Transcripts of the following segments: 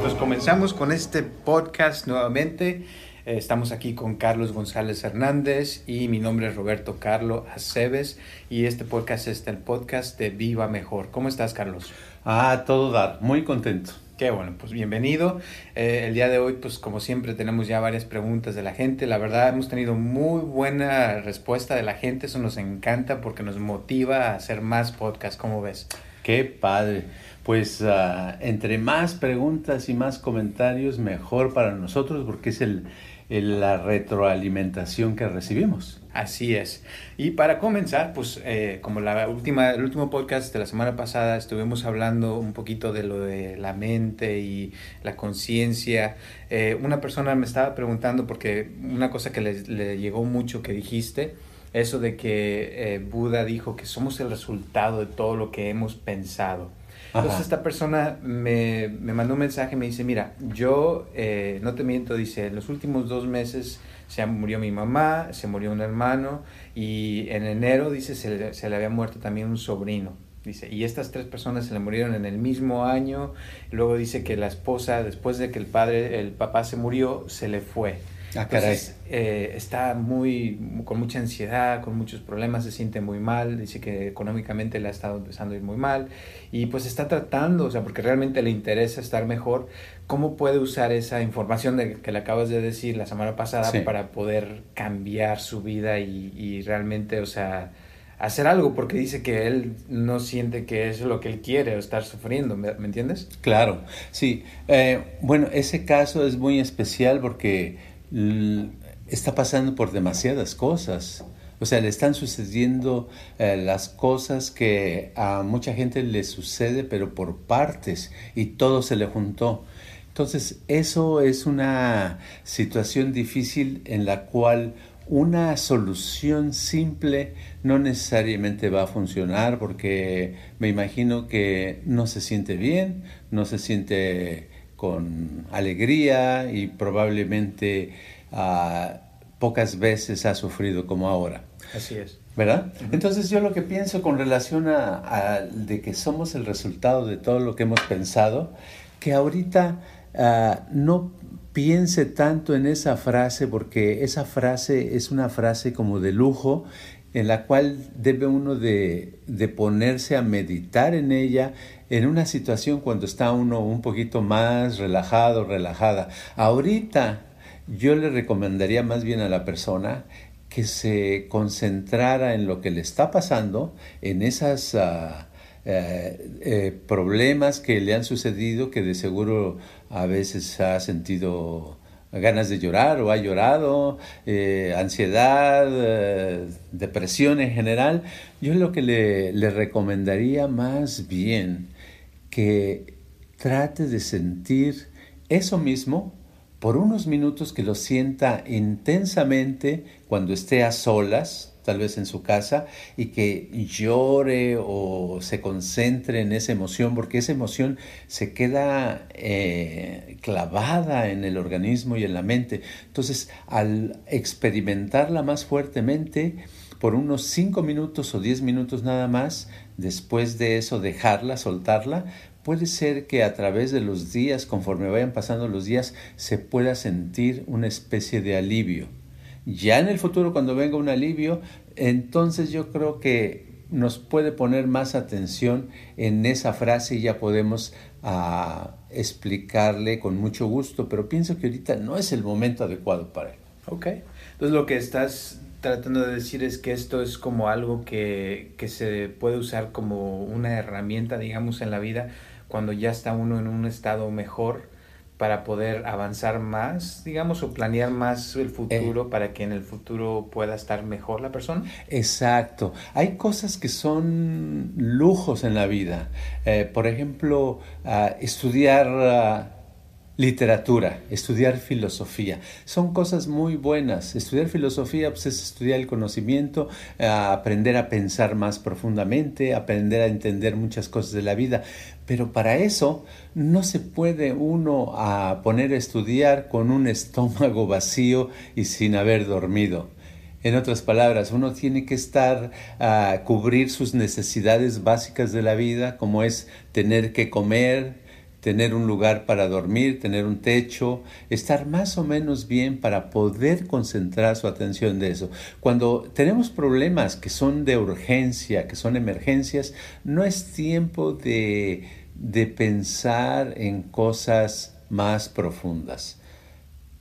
Pues comenzamos con este podcast nuevamente. Eh, Estamos aquí con Carlos González Hernández y mi nombre es Roberto Carlo Aceves y este podcast es el podcast de Viva Mejor. ¿Cómo estás, Carlos? Ah, todo dar, muy contento. Qué bueno, pues bienvenido. Eh, el día de hoy, pues como siempre, tenemos ya varias preguntas de la gente. La verdad, hemos tenido muy buena respuesta de la gente. Eso nos encanta porque nos motiva a hacer más podcasts. ¿Cómo ves? Qué padre. Pues ah, entre más preguntas y más comentarios, mejor para nosotros porque es el- la retroalimentación que recibimos. Así es. Y para comenzar, pues eh, como la última, el último podcast de la semana pasada estuvimos hablando un poquito de lo de la mente y la conciencia. Eh, una persona me estaba preguntando porque una cosa que le, le llegó mucho que dijiste, eso de que eh, Buda dijo que somos el resultado de todo lo que hemos pensado. Entonces Ajá. esta persona me, me mandó un mensaje y me dice, mira, yo no te miento, dice, en los últimos dos meses se murió mi mamá, se murió un hermano y en enero, dice, se le, se le había muerto también un sobrino. Dice, y estas tres personas se le murieron en el mismo año. Luego dice que la esposa, después de que el padre, el papá se murió, se le fue. Ah, caray. Entonces, eh, está muy, con mucha ansiedad, con muchos problemas, se siente muy mal, dice que económicamente le ha estado empezando a ir muy mal y pues está tratando, o sea, porque realmente le interesa estar mejor, ¿cómo puede usar esa información de, que le acabas de decir la semana pasada Sí. para poder cambiar su vida y, y realmente, o sea, hacer algo? Porque dice que él no siente que es lo que él quiere o estar sufriendo, ¿me, me entiendes? Claro, sí. Eh, bueno, ese caso es muy especial porque está pasando por demasiadas cosas. O sea, le están sucediendo eh, las cosas que a mucha gente le sucede, pero por partes, y todo se le juntó. Entonces, eso es una situación difícil en la cual una solución simple no necesariamente va a funcionar porque me imagino que no se siente bien, no se siente con alegría y probablemente ah, pocas veces ha sufrido como ahora. Así es. ¿Verdad? Entonces yo lo que pienso con relación a, a de que somos el resultado de todo lo que hemos pensado, que ahorita ah, no piense tanto en esa frase porque esa frase es una frase como de lujo en la cual debe uno de, de ponerse a meditar en ella en una situación cuando está uno un poquito más relajado, relajada. Ahorita yo le recomendaría más bien a la persona que se concentrara en lo que le está pasando, en esos problemas que le han sucedido, que de seguro a veces ha sentido ganas de llorar o ha llorado, eh, ansiedad, eh, depresión en general. Yo lo que le, le recomendaría más bien que trate de sentir eso mismo por unos minutos que lo sienta intensamente cuando esté a solas, tal vez en su casa, y que llore o se concentre en esa emoción, porque esa emoción se queda eh, clavada en el organismo y en la mente. Entonces, al experimentarla más fuertemente, por unos 5 minutos o 10 minutos nada más, después de eso dejarla, soltarla, puede ser que a través de los días, conforme vayan pasando los días, se pueda sentir una especie de alivio. Ya en el futuro, cuando venga un alivio, entonces yo creo que nos puede poner más atención en esa frase y ya podemos uh, explicarle con mucho gusto, pero pienso que ahorita no es el momento adecuado para él. Ok, entonces lo que estás tratando de decir es que esto es como algo que, que se puede usar como una herramienta, digamos, en la vida cuando ya está uno en un estado mejor para poder avanzar más, digamos, o planear más el futuro Eh. para que en el futuro pueda estar mejor la persona? Exacto. Hay cosas que son lujos en la vida. Eh, por ejemplo, ah, estudiar ah, literatura, estudiar filosofía. Son cosas muy buenas. Estudiar filosofía pues, es estudiar el conocimiento, ah, aprender a pensar más profundamente, aprender a entender muchas cosas de la vida. Pero para eso no se puede uno a poner a estudiar con un estómago vacío y sin haber dormido. En otras palabras, uno tiene que estar a cubrir sus necesidades básicas de la vida, como es tener que comer, tener un lugar para dormir, tener un techo, estar más o menos bien para poder concentrar su atención de eso. Cuando tenemos problemas que son de urgencia, que son emergencias, no es tiempo de, de pensar en cosas más profundas.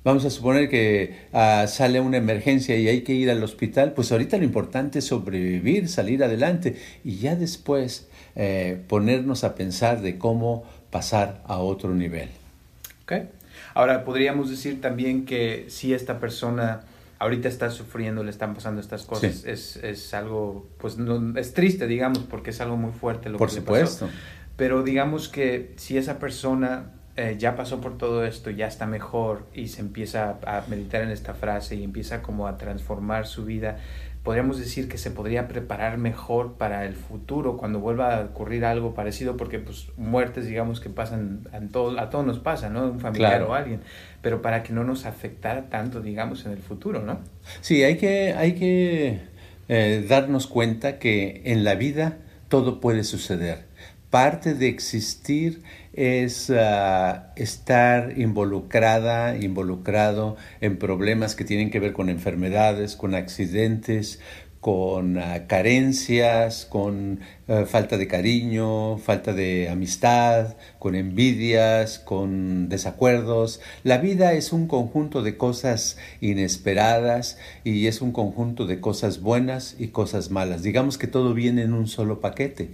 Vamos a suponer que ah, sale una emergencia y hay que ir al hospital, pues ahorita lo importante es sobrevivir, salir adelante y ya después eh, ponernos a pensar de cómo pasar a otro nivel. Ok. Ahora, podríamos decir también que si esta persona ahorita está sufriendo, le están pasando estas cosas, Sí. es, es algo, pues no, es triste, digamos, porque es algo muy fuerte lo Por que le pasó. supuesto. Pero digamos que si esa persona eh, ya pasó por todo esto, ya está mejor y se empieza a, a meditar en esta frase y empieza como a transformar su vida, podríamos decir que se podría preparar mejor para el futuro cuando vuelva a ocurrir algo parecido, porque pues muertes digamos que pasan, a, todo, a todos nos pasa, ¿no? Un familiar Claro. o alguien, pero para que no nos afectara tanto, digamos, en el futuro, ¿no? Sí, hay que, hay que eh, darnos cuenta que en la vida todo puede suceder. Parte de existir es ah, estar involucrada, involucrado en problemas que tienen que ver con enfermedades, con accidentes, con ah, carencias, con eh, falta de cariño, falta de amistad, con envidias, con desacuerdos. La vida es un conjunto de cosas inesperadas y es un conjunto de cosas buenas y cosas malas. Digamos que todo viene en un solo paquete.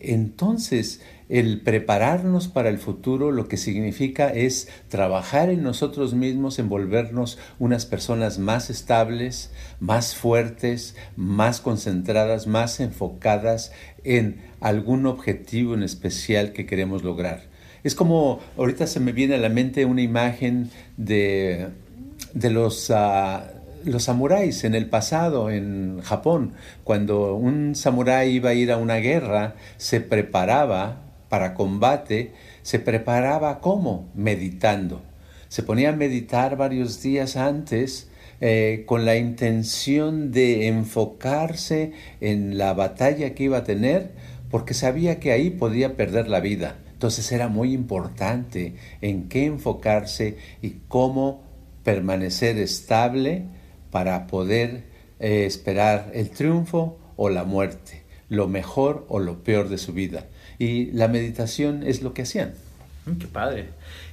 Entonces, el prepararnos para el futuro lo que significa es trabajar en nosotros mismos, en volvernos unas personas más estables, más fuertes, más concentradas, más enfocadas en algún objetivo en especial que queremos lograr. Es como, ahorita se me viene a la mente una imagen de, de los... ah, los samuráis en el pasado en Japón, cuando un samurái iba a ir a una guerra, se preparaba para combate, se preparaba ¿cómo? Meditando. Se ponía a meditar varios días antes eh, con la intención de enfocarse en la batalla que iba a tener, porque sabía que ahí podía perder la vida. Entonces era muy importante en qué enfocarse y cómo permanecer estable para poder eh, esperar el triunfo o la muerte, lo mejor o lo peor de su vida. Y la meditación es lo que hacían. Mm, Qué padre.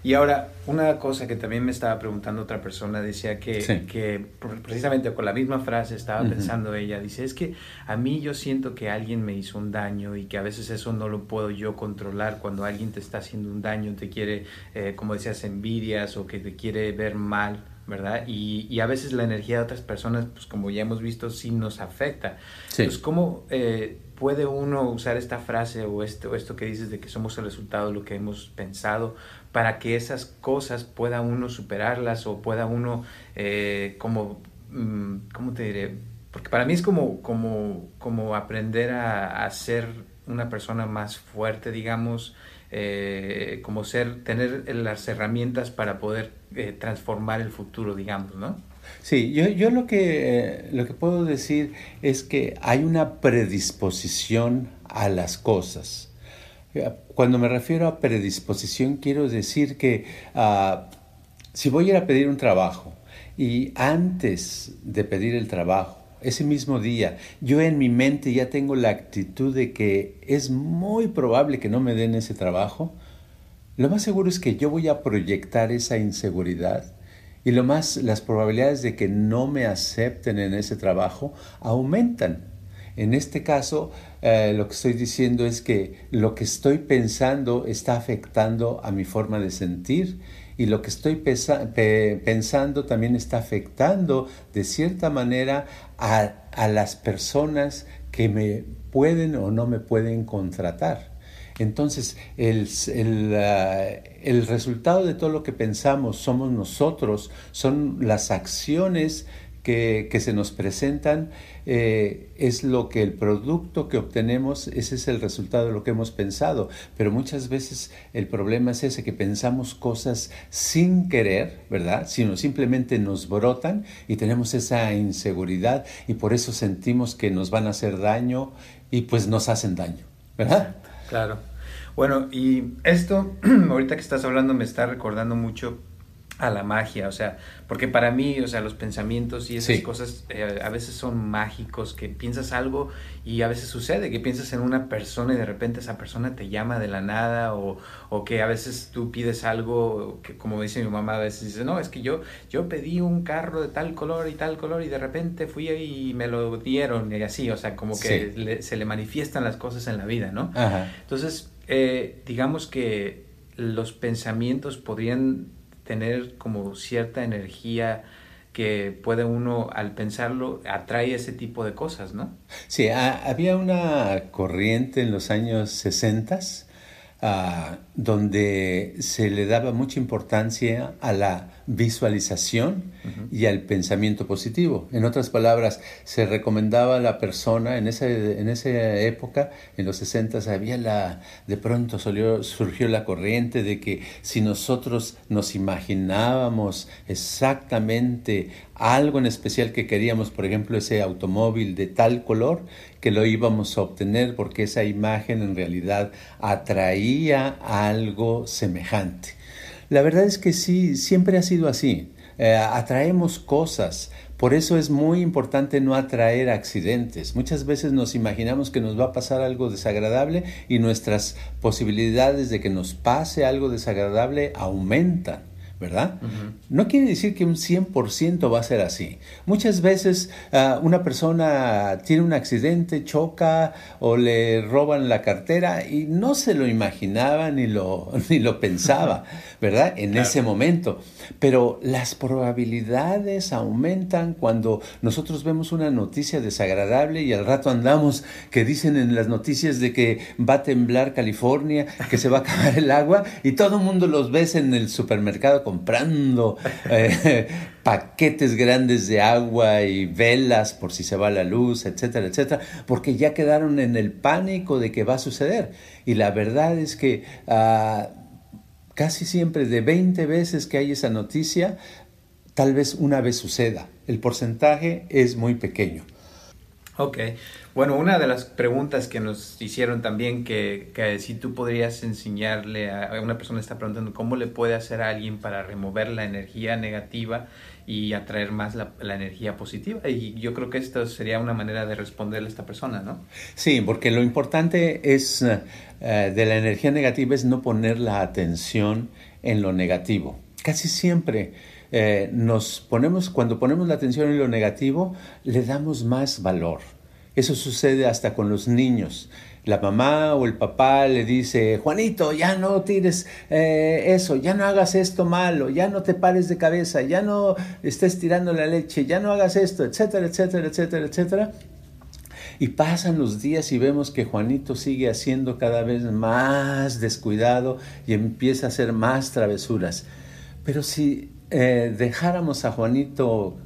Y ahora, una cosa que también me estaba preguntando otra persona, decía que, Sí. que pr- precisamente con la misma frase estaba pensando ella, dice, es que a mí yo siento que alguien me hizo un daño y que a veces eso no lo puedo yo controlar cuando alguien te está haciendo un daño, te quiere, eh, como decías, envidias o que te quiere ver mal. ¿Verdad? Y, y a veces la energía de otras personas, pues como ya hemos visto, sí nos afecta. Sí. Pues, ¿cómo eh, puede uno usar esta frase o esto, esto que dices de que somos el resultado de lo que hemos pensado para que esas cosas pueda uno superarlas o pueda uno, eh, como, mm, ¿cómo te diré? Porque para mí es como, como, como aprender a, a ser una persona más fuerte, digamos, eh, como ser, tener las herramientas para poder eh, transformar el futuro, digamos, ¿no? Sí, yo, yo lo, que, lo que puedo decir es que hay una predisposición a las cosas. Cuando me refiero a predisposición, quiero decir que ah, si voy a ir a pedir un trabajo y antes de pedir el trabajo, ese mismo día, yo en mi mente ya tengo la actitud de que es muy probable que no me den ese trabajo, lo más seguro es que yo voy a proyectar esa inseguridad y lo más las probabilidades de que no me acepten en ese trabajo aumentan. En este caso, eh, lo que estoy diciendo es que lo que estoy pensando está afectando a mi forma de sentir y lo que estoy pensando también está afectando de cierta manera a, a las personas que me pueden o no me pueden contratar. Entonces, el, el, resultado de todo lo que pensamos somos nosotros, son las acciones que, se nos presentan, eh, es lo que el producto que obtenemos, ese es el resultado de lo que hemos pensado. Pero muchas veces el problema es ese, que pensamos cosas sin querer, ¿verdad? Sino simplemente nos brotan y tenemos esa inseguridad y por eso sentimos que nos van a hacer daño y pues nos hacen daño, ¿verdad? Claro. Bueno, y esto, ahorita que estás hablando, me está recordando mucho a la magia, o sea, porque para mí, o sea, los pensamientos y esas cosas eh, a veces son mágicos, que piensas algo y a veces sucede, que piensas en una persona y de repente esa persona te llama de la nada o, o que a veces tú pides algo que como dice mi mamá a veces dice, no, es que yo, yo pedí un carro de tal color y tal color y de repente fui y me lo dieron y así, o sea, como que se le manifiestan las cosas en la vida, ¿no? Entonces, eh, digamos que los pensamientos podrían tener como cierta energía que puede uno al pensarlo atrae ese tipo de cosas, ¿no? Sí, había una corriente en los años 60 ah, donde se le daba mucha importancia a la visualización y al pensamiento positivo. En otras palabras, se recomendaba a la persona en esa, en esa época, en los 60, había la, de pronto surgió la corriente de que si nosotros nos imaginábamos exactamente algo en especial que queríamos, por ejemplo, ese automóvil de tal color, que lo íbamos a obtener porque esa imagen en realidad atraía algo semejante. La verdad es que sí, siempre ha sido así. Eh, atraemos cosas. Por eso es muy importante no atraer accidentes. Muchas veces nos imaginamos que nos va a pasar algo desagradable y nuestras posibilidades de que nos pase algo desagradable aumentan. ¿Verdad? No quiere decir que un 100% va a ser así. Muchas veces ah, una persona tiene un accidente, choca o le roban la cartera y no se lo imaginaba ni lo, ni lo pensaba, ¿verdad? En ese momento. Pero las probabilidades aumentan cuando nosotros vemos una noticia desagradable y al rato andamos que dicen en las noticias de que va a temblar California, que se va a acabar el agua y todo el mundo los ves en el supermercado comprando eh, paquetes grandes de agua y velas por si se va la luz, etcétera, etcétera, porque ya quedaron en el pánico de que va a suceder. Y la verdad es que ah, casi siempre de 20 veces que hay esa noticia, tal vez una vez suceda. El porcentaje es muy pequeño. Ok, bueno, una de las preguntas que nos hicieron también, que, que, si tú podrías enseñarle a una persona está preguntando cómo le puede hacer a alguien para remover la energía negativa y atraer más la, energía positiva. Y yo creo que esto sería una manera de responderle a esta persona, ¿no? Sí, porque lo importante es eh, de la energía negativa es no poner la atención en lo negativo. Casi siempre eh, nos ponemos, cuando ponemos la atención en lo negativo, le damos más valor eso sucede hasta con los niños. La mamá o el papá le dice, Juanito, ya no tires eh, eso, ya no hagas esto malo, ya no te pares de cabeza, ya no estés tirando la leche, ya no hagas esto, etcétera, etcétera, etcétera, etcétera. Y pasan los días y vemos que Juanito sigue haciendo cada vez más descuidado y empieza a hacer más travesuras. Pero si eh, dejáramos a Juanito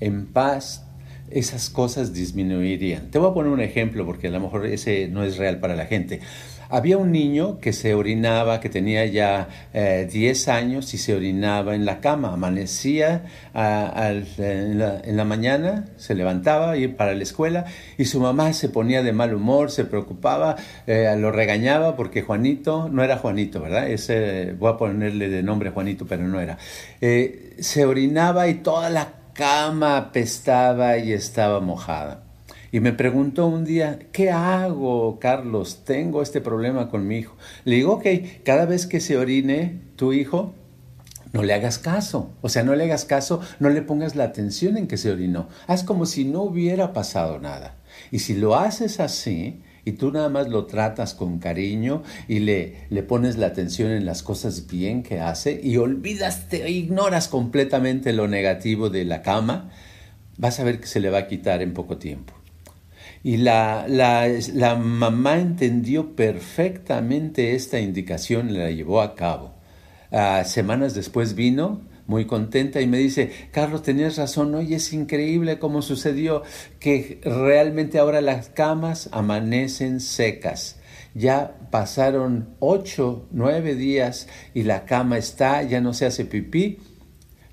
en paz, esas cosas disminuirían. Te voy a poner un ejemplo porque a lo mejor ese no es real para la gente. Había un niño que se orinaba, que tenía ya 10 eh, años y se orinaba en la cama. Amanecía en, la, mañana, se levantaba ir para la escuela y su mamá se ponía de mal humor, se preocupaba, eh, lo regañaba porque Juanito, no era Juanito, ¿verdad? Ese, voy a ponerle de nombre Juanito, pero no era. Eh, se orinaba y toda la cama apestaba y estaba mojada. Y me preguntó un día, ¿qué hago, Carlos? Tengo este problema con mi hijo. Le digo, ok, cada vez que se orine tu hijo, no le hagas caso. O sea, no le hagas caso, no le pongas la atención en que se orinó. Haz como si no hubiera pasado nada. Y si lo haces así, y tú nada más lo tratas con cariño y le, le pones la atención en las cosas bien que hace y olvidas, te ignoras completamente lo negativo de la cama, vas a ver que se le va a quitar en poco tiempo. Y la, la, mamá entendió perfectamente esta indicación la llevó a cabo. Ah, semanas después vino muy contenta y me dice, Carlos, tenías razón, oye, es increíble cómo sucedió que realmente ahora las camas amanecen secas. Ya pasaron ocho, nueve días y la cama está, ya no se hace pipí.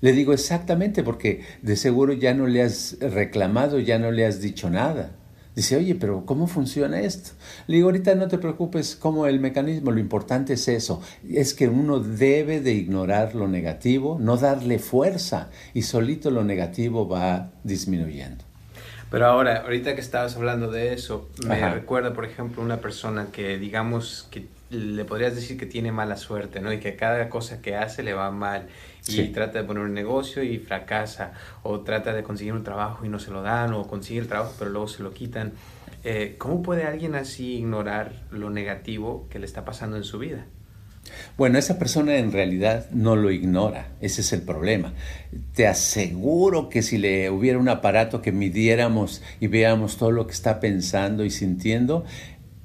Le digo exactamente porque de seguro ya no le has reclamado, ya no le has dicho nada. Dice, oye, pero ¿cómo funciona esto? Le digo, ahorita no te preocupes cómo el mecanismo, lo importante es eso, es que uno debe de ignorar lo negativo, no darle fuerza y solito lo negativo va disminuyendo. Pero ahora, ahorita que estabas hablando de eso, me recuerda, por ejemplo, una persona que digamos que le podrías decir que tiene mala suerte, ¿no? Y que cada cosa que hace le va mal y trata de poner un negocio y fracasa o trata de conseguir un trabajo y no se lo dan o consigue el trabajo pero luego se lo quitan. Eh, ¿Cómo puede alguien así ignorar lo negativo que le está pasando en su vida? Bueno, esa persona en realidad no lo ignora, ese es el problema. Te aseguro que si le hubiera un aparato que midiéramos y veamos todo lo que está pensando y sintiendo,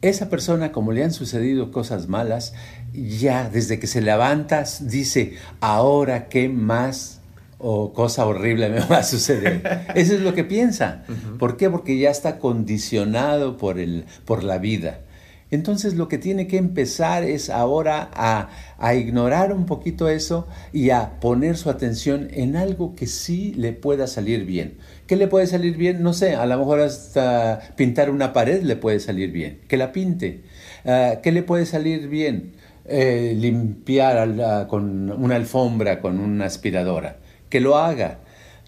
esa persona, como le han sucedido cosas malas, ya desde que se levanta dice, ahora qué más o cosa horrible me va a suceder. Eso es lo que piensa. ¿Por qué? Porque ya está condicionado por, el, por la vida. Entonces lo que tiene que empezar es ahora a, a, ignorar un poquito eso y a poner su atención en algo que sí le pueda salir bien. ¿Qué le puede salir bien? No sé, a lo mejor hasta pintar una pared le puede salir bien. Que la pinte. Ah, ¿Qué le puede salir bien? Eh, limpiar con una alfombra, con una aspiradora. Que lo haga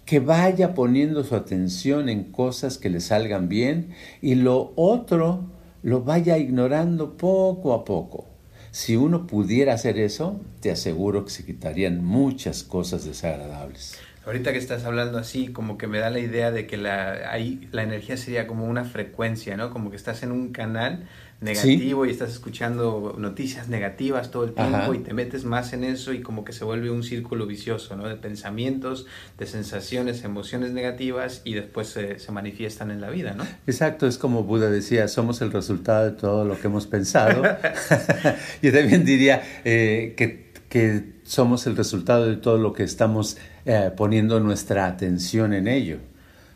que vaya poniendo su atención en cosas que le salgan bien y lo otro lo vaya ignorando poco a poco. Si uno pudiera hacer eso, te aseguro que se quitarían muchas cosas desagradables. Ahorita que estás hablando así, como que me da la idea de que la, ahí la energía sería como una frecuencia, ¿no? Como que estás en un canal negativo y estás escuchando noticias negativas todo el tiempo y te metes más en eso y como que se vuelve un círculo vicioso, ¿no? De pensamientos, de sensaciones, emociones negativas y después se, se manifiestan en la vida, ¿no? Exacto, es como Buda decía, somos el resultado de todo lo que hemos pensado. Yo también diría eh, que, que somos el resultado de todo lo que estamos eh, poniendo nuestra atención en ello.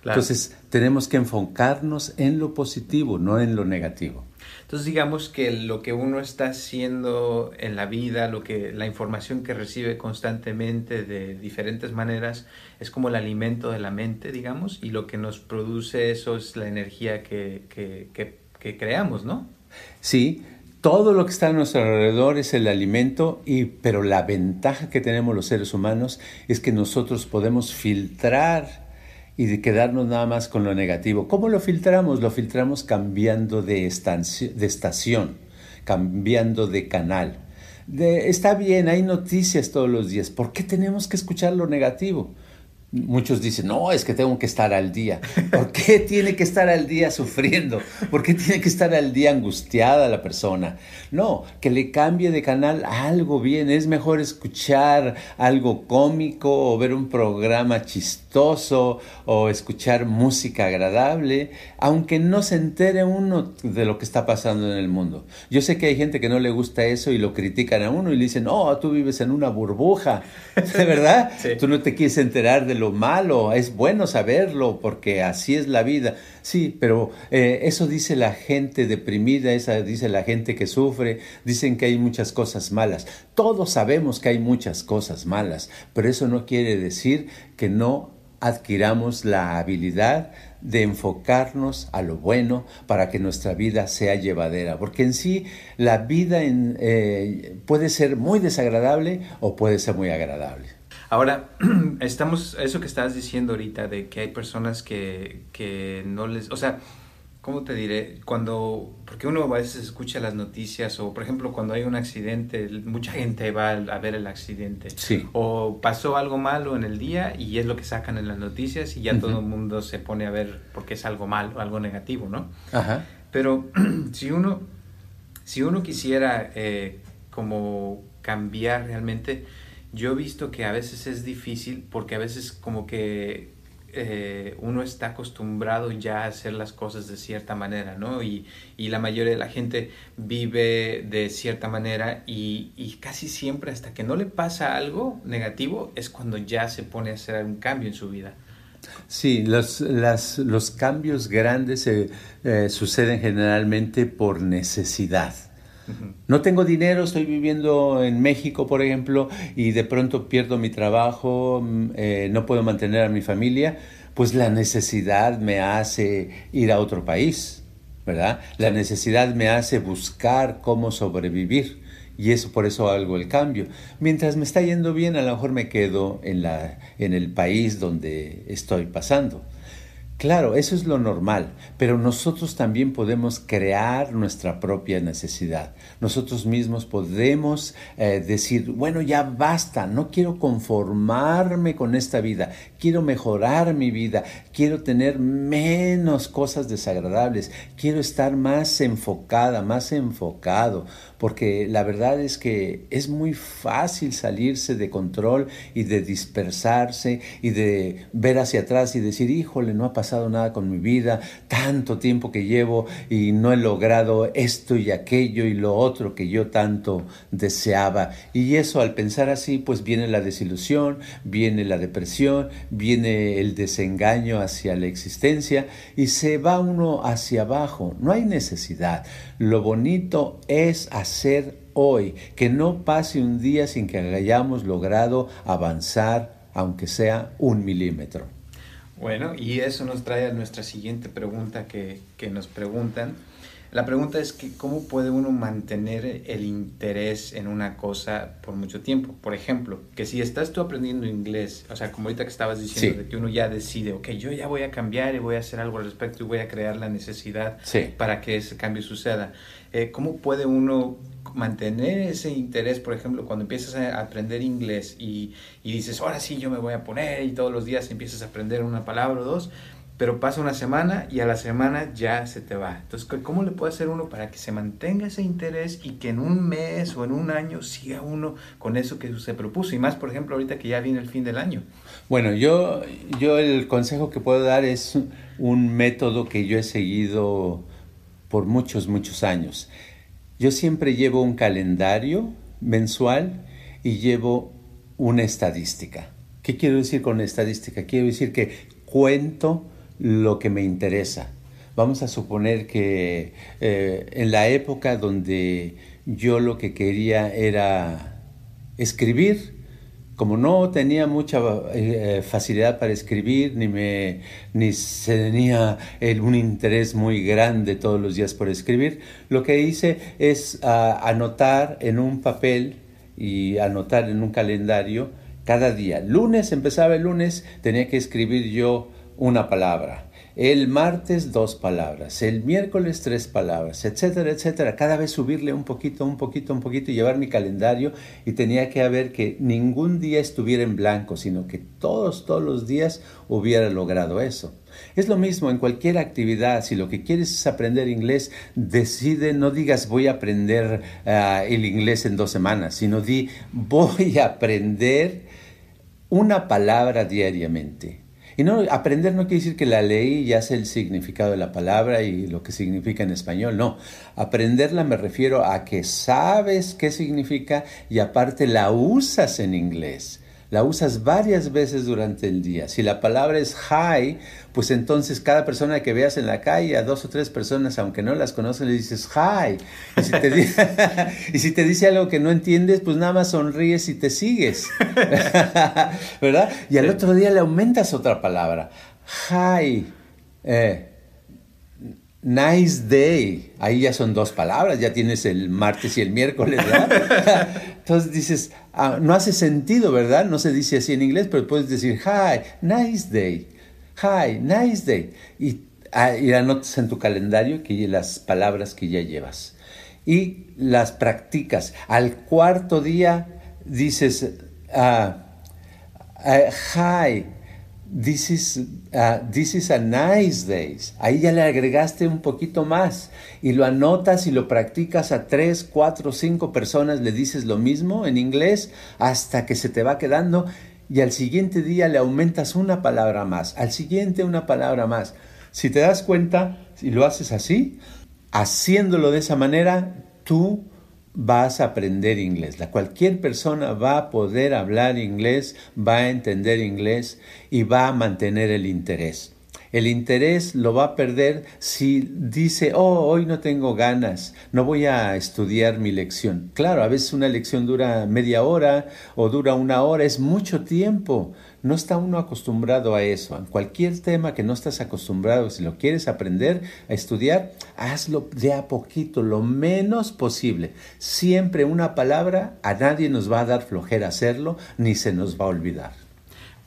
Entonces, tenemos que enfocarnos en lo positivo, no en lo negativo. Entonces, digamos que lo que uno está haciendo en la vida, lo que la información que recibe constantemente de diferentes maneras es como el alimento de la mente, digamos, y lo que nos produce eso es la energía que, que, que, que creamos, ¿no? Sí, todo lo que está a nuestro alrededor es el alimento, y, pero la ventaja que tenemos los seres humanos es que nosotros podemos filtrar y de quedarnos nada más con lo negativo. ¿Cómo lo filtramos? Lo filtramos cambiando de, estación, cambiando de canal. está bien, hay noticias todos los días. ¿Por qué tenemos que escuchar lo negativo? Muchos dicen, no, es que tengo que estar al día. ¿Por qué tiene que estar al día sufriendo? ¿Por qué tiene que estar al día angustiada la persona? No, que le cambie de canal algo bien. Es mejor escuchar algo cómico o ver un programa chistoso o escuchar música agradable, aunque no se entere uno de lo que está pasando en el mundo. Yo sé que hay gente que no le gusta eso y lo critican a uno y le dicen, no, tú vives en una burbuja. ¿De verdad? Tú no te quieres enterar de lo malo, es bueno saberlo porque así es la vida. Sí, pero eh, eso dice la gente deprimida, esa dice la gente que sufre, dicen que hay muchas cosas malas. Todos sabemos que hay muchas cosas malas, pero eso no quiere decir que no adquiramos la habilidad de enfocarnos a lo bueno para que nuestra vida sea llevadera, porque en sí la vida eh, puede ser muy desagradable o puede ser muy agradable. Ahora, estamos, eso que estabas diciendo ahorita, de que hay personas que, que no les, o sea, ¿cómo te diré? Cuando, porque uno a veces escucha las noticias o, por ejemplo, cuando hay un accidente, mucha gente va a ver el accidente. Sí. O pasó algo malo en el día y es lo que sacan en las noticias y ya todo el mundo se pone a ver porque es algo malo, algo negativo, ¿no? Ajá. Pero si uno, si uno quisiera eh, como cambiar realmente, yo he visto que a veces es difícil porque a veces como que eh, uno está acostumbrado ya a hacer las cosas de cierta manera, ¿no? Y, la mayoría de la gente vive de cierta manera y, y, casi siempre hasta que no le pasa algo negativo es cuando ya se pone a hacer un cambio en su vida. Sí, los, las, los cambios grandes eh, suceden generalmente por necesidad. No tengo dinero, estoy viviendo en México, por ejemplo, y de pronto pierdo mi trabajo, mm, eh, no puedo mantener a mi familia, pues la necesidad me hace ir a otro país, ¿verdad? La necesidad me hace buscar cómo sobrevivir y eso por eso hago el cambio. Mientras me está yendo bien, a lo mejor me quedo en, la, en el país donde estoy pasando. Claro, eso es lo normal, pero nosotros también podemos crear nuestra propia necesidad. Nosotros mismos podemos eh, decir, bueno, ya basta, no quiero conformarme con esta vida, quiero mejorar mi vida, quiero tener menos cosas desagradables, quiero estar más enfocada, más enfocado, porque la verdad es que es muy fácil salirse de control y de dispersarse y de ver hacia atrás y decir, híjole, no ha pasado nada con mi vida, tanto tiempo que llevo y no he logrado esto y aquello y lo otro que yo tanto deseaba. Y eso al pensar así, pues viene la desilusión, viene la depresión, viene el desengaño hacia la existencia y se va uno hacia abajo. No hay necesidad. Lo bonito es hacer hoy, que no pase un día sin que hayamos logrado avanzar, aunque sea un milímetro. Bueno, y eso nos trae a nuestra siguiente pregunta que, que nos preguntan. La pregunta es que cómo puede uno mantener el interés en una cosa por mucho tiempo. Por ejemplo, que si estás tú aprendiendo inglés, o sea, como ahorita que estabas diciendo, de que uno ya decide, ok, yo ya voy a cambiar y voy a hacer algo al respecto y voy a crear la necesidad para que ese cambio suceda. Eh, ¿Cómo puede uno mantener ese interés, por ejemplo, cuando empiezas a aprender inglés y, y, dices, ahora sí, yo me voy a poner y todos los días empiezas a aprender una palabra o dos, pero pasa una semana y a la semana ya se te va. Entonces, ¿cómo le puede hacer uno para que se mantenga ese interés y que en un mes o en un año siga uno con eso que se propuso? Y más, por ejemplo, ahorita que ya viene el fin del año. Bueno, yo, yo el consejo que puedo dar es un método que yo he seguido por muchos, muchos años. Yo siempre llevo un calendario mensual y llevo una estadística. ¿Qué quiero decir con estadística? Quiero decir que cuento lo que me interesa. Vamos a suponer que eh, en la época donde yo lo que quería era escribir, como no tenía mucha eh, facilidad para escribir, ni, me, ni tenía un interés muy grande todos los días por escribir, lo que hice es ah, anotar en un papel y anotar en un calendario cada día. Lunes, empezaba el lunes, tenía que escribir yo una palabra. El martes dos palabras, el miércoles tres palabras, etcétera, etcétera. Cada vez subirle un poquito, un poquito, un poquito y llevar mi calendario y tenía que haber que ningún día estuviera en blanco, sino que todos, todos los días hubiera logrado eso. Es lo mismo en cualquier actividad. Si lo que quieres es aprender inglés, decide, no digas voy a aprender ah, el inglés en dos semanas, sino di voy a aprender una palabra diariamente y no, aprender no quiere decir que la ley ya sé el significado de la palabra y lo que significa en español, no. Aprenderla me refiero a que sabes qué significa y aparte la usas en inglés la usas varias veces durante el día. Si la palabra es hi, pues entonces cada persona que veas en la calle, a dos o tres personas, aunque no las conoces, le dices hi. Y si te, y si te dice algo que no entiendes, pues nada más sonríes y te sigues. ¿Verdad? Y al otro día le aumentas otra palabra. Hi. Eh, Nice day. Ahí ya son dos palabras, ya tienes el martes y el miércoles, ¿verdad? Entonces dices, ah, no hace sentido, ¿verdad? No se dice así en inglés, pero puedes decir, hi, nice day. Hi, nice day. Y, ah, y anotas en tu calendario que las palabras que ya llevas. Y las practicas. Al cuarto día dices, ah, hi, This is, uh, this is a nice day. Ahí ya le agregaste un poquito más y lo anotas y lo practicas a tres, cuatro, cinco personas, le dices lo mismo en inglés hasta que se te va quedando y al siguiente día le aumentas una palabra más, al siguiente una palabra más. Si te das cuenta, si lo haces así, haciéndolo de esa manera, tú vas a aprender inglés. La, cualquier persona va a poder hablar inglés, va a entender inglés y va a mantener el interés. El interés lo va a perder si dice, oh, hoy no tengo ganas, no voy a estudiar mi lección. Claro, a veces una lección dura media hora o dura una hora, es mucho tiempo. No está uno acostumbrado a eso. En cualquier tema que no estás acostumbrado, si lo quieres aprender a estudiar, hazlo de a poquito, lo menos posible. Siempre una palabra, a nadie nos va a dar flojera hacerlo, ni se nos va a olvidar.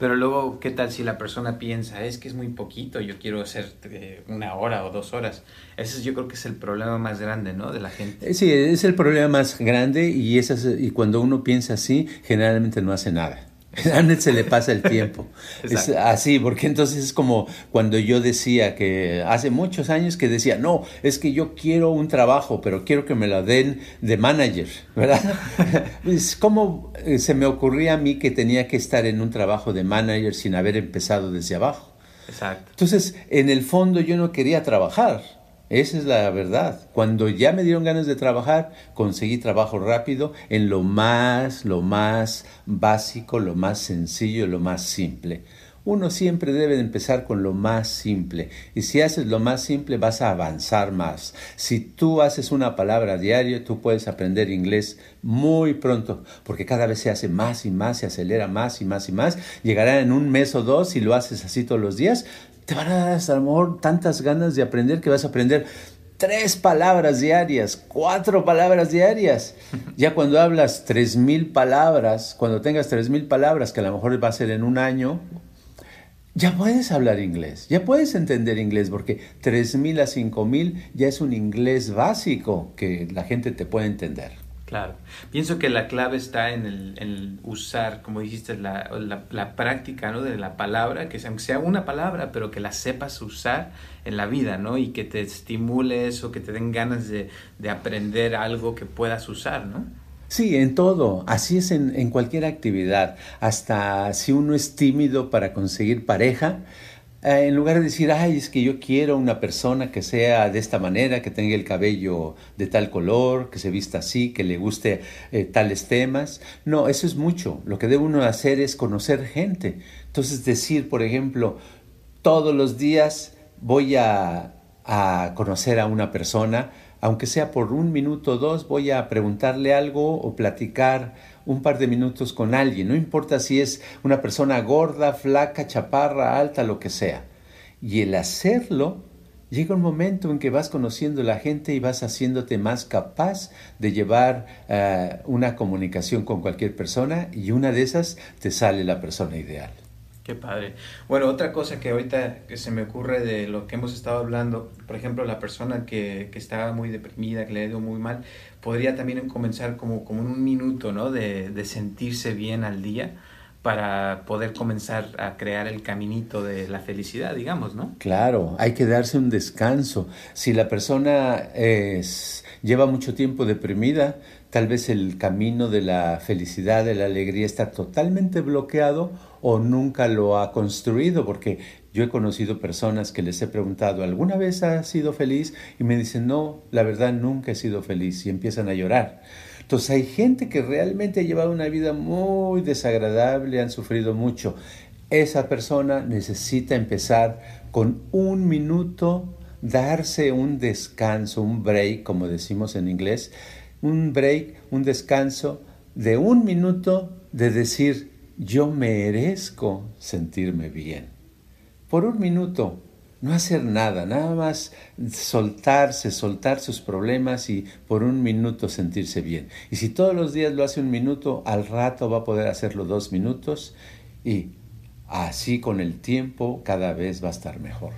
Pero luego, ¿qué tal si la persona piensa, es que es muy poquito, yo quiero hacer eh, una hora o dos horas? Ese yo creo que es el problema más grande, ¿no? De la gente. Sí, es el problema más grande y, esas, y cuando uno piensa así, generalmente no hace nada. Se le pasa el tiempo. es así, porque entonces es como cuando yo decía que hace muchos años que decía, no, es que yo quiero un trabajo, pero quiero que me lo den de manager, ¿verdad? es como eh, se me ocurría a mí que tenía que estar en un trabajo de manager sin haber empezado desde abajo. Exacto. Entonces, en el fondo yo no quería trabajar esa es la verdad. Cuando ya me dieron ganas de trabajar, conseguí trabajo rápido en lo más, lo más básico, lo más sencillo, lo más simple. Uno siempre debe empezar con lo más simple. Y si haces lo más simple, vas a avanzar más. Si tú haces una palabra diario, tú puedes aprender inglés muy pronto, porque cada vez se hace más y más, se acelera más y más y más. Llegará en un mes o dos, si lo haces así todos los días, te van a dar a lo mejor tantas ganas de aprender que vas a aprender tres palabras diarias, cuatro palabras diarias. Ya cuando hablas tres mil palabras, cuando tengas tres mil palabras, que a lo mejor va a ser en un año, ya puedes hablar inglés, ya puedes entender inglés, porque tres mil a cinco mil ya es un inglés básico que la gente te puede entender. Claro. Pienso que la clave está en el, usar, como dijiste, la, la, práctica ¿no? de la palabra, que sea, sea una palabra, pero que la sepas usar en la vida, ¿no? Y que te estimule eso, que te den ganas de, de aprender algo que puedas usar, ¿no? Sí, en todo. Así es en, en cualquier actividad. Hasta si uno es tímido para conseguir pareja, eh, en lugar de decir, ay, es que yo quiero una persona que sea de esta manera, que tenga el cabello de tal color, que se vista así, que le guste eh, tales temas. No, eso es mucho. Lo que debe uno hacer es conocer gente. Entonces decir, por ejemplo, todos los días voy a, a conocer a una persona, aunque sea por un minuto o dos, voy a preguntarle algo o platicar un par de minutos con alguien, no importa si es una persona gorda, flaca, chaparra, alta, lo que sea. Y el hacerlo, llega un momento en que vas conociendo a la gente y vas haciéndote más capaz de llevar eh, una comunicación con cualquier persona y una de esas te sale la persona ideal. Qué padre. Bueno, otra cosa que ahorita que se me ocurre de lo que hemos estado hablando, por ejemplo, la persona que, que estaba muy deprimida, que le ha ido muy mal, podría también comenzar como, como un minuto, ¿no? De, de sentirse bien al día para poder comenzar a crear el caminito de la felicidad, digamos, ¿no? Claro, hay que darse un descanso. Si la persona lleva mucho tiempo deprimida, tal vez el camino de la felicidad, de la alegría está totalmente bloqueado o nunca lo ha construido, porque yo he conocido personas que les he preguntado, ¿alguna vez has sido feliz? Y me dicen, no, la verdad nunca he sido feliz y empiezan a llorar. Entonces hay gente que realmente ha llevado una vida muy desagradable, han sufrido mucho. Esa persona necesita empezar con un minuto, darse un descanso, un break, como decimos en inglés, un break, un descanso de un minuto de decir, yo merezco sentirme bien. Por un minuto, no hacer nada, nada más soltarse, soltar sus problemas y por un minuto sentirse bien. Y si todos los días lo hace un minuto, al rato va a poder hacerlo dos minutos y así con el tiempo cada vez va a estar mejor.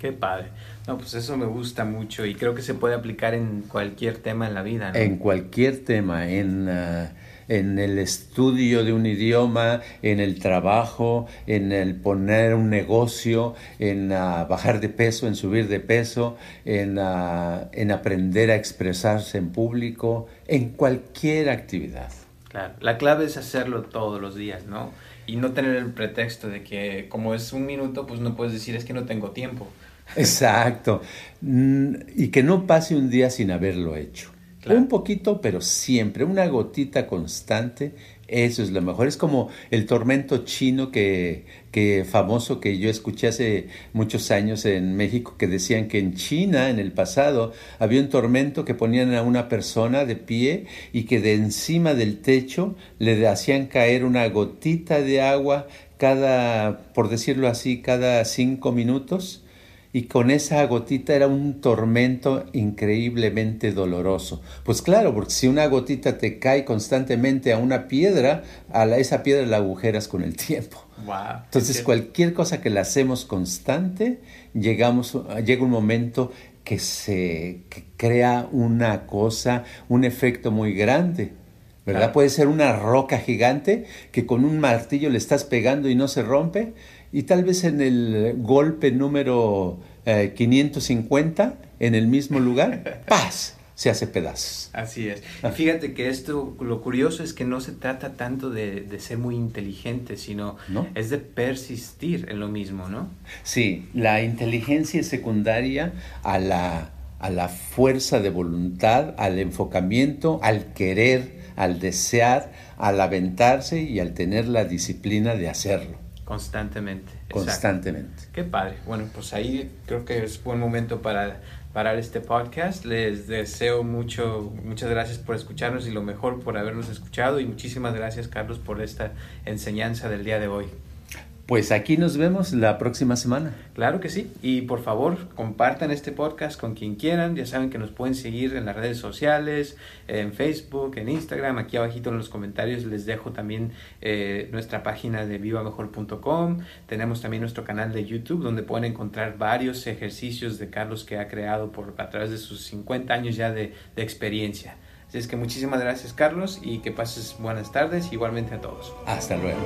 Qué padre. No, pues eso me gusta mucho y creo que se puede aplicar en cualquier tema en la vida. En cualquier tema, en... Ah, en el estudio de un idioma, en el trabajo, en el poner un negocio, en ah, bajar de peso, en subir de peso, en, ah, en aprender a expresarse en público, en cualquier actividad. Claro, la clave es hacerlo todos los días, ¿no? Y no tener el pretexto de que como es un minuto, pues no puedes decir es que no tengo tiempo. Exacto. Mm, y que no pase un día sin haberlo hecho. Un poquito, pero siempre, una gotita constante, eso es lo mejor. Es como el tormento chino que, que famoso que yo escuché hace muchos años en México, que decían que en China, en el pasado, había un tormento que ponían a una persona de pie y que de encima del techo le hacían caer una gotita de agua cada, por decirlo así, cada cinco minutos y con esa gotita era un tormento increíblemente doloroso. Pues claro, porque si una gotita te cae constantemente a una piedra, a esa piedra la agujeras con el tiempo. Entonces cualquier cosa que la hacemos constante, llegamos, llega un momento que se crea una cosa, un efecto muy grande. ¿Verdad? Puede ser una roca gigante que con un martillo le estás pegando y no se rompe, y tal vez en el golpe número 550 eh, en el mismo lugar, ¡paz! se hace pedazos. Así es. Y fíjate que esto, lo curioso es que no se trata tanto de, ser muy inteligente, sino es de persistir en lo mismo, ¿no? Sí, la inteligencia es secundaria a la, a la fuerza de voluntad, al enfocamiento, al querer, al desear, al aventarse y al tener la disciplina de hacerlo. Constantemente. Constantemente. Qué padre. Bueno, pues ahí creo que es buen momento para parar este podcast. Les deseo mucho, muchas gracias por escucharnos y lo mejor por habernos escuchado y muchísimas gracias Carlos por esta enseñanza del día de hoy. Pues aquí nos vemos la próxima semana. Claro que sí. Y por favor, compartan este podcast con quien quieran. Ya saben que nos pueden seguir en las redes sociales, en Facebook, en Instagram. Aquí abajito en los comentarios les dejo también eh, nuestra página de vivamejor.com. Tenemos también nuestro canal de YouTube donde pueden encontrar varios ejercicios de Carlos que ha creado por, a través de sus 50 años ya de, de experiencia. Así es que muchísimas gracias Carlos y que pases buenas tardes igualmente a todos. Hasta luego.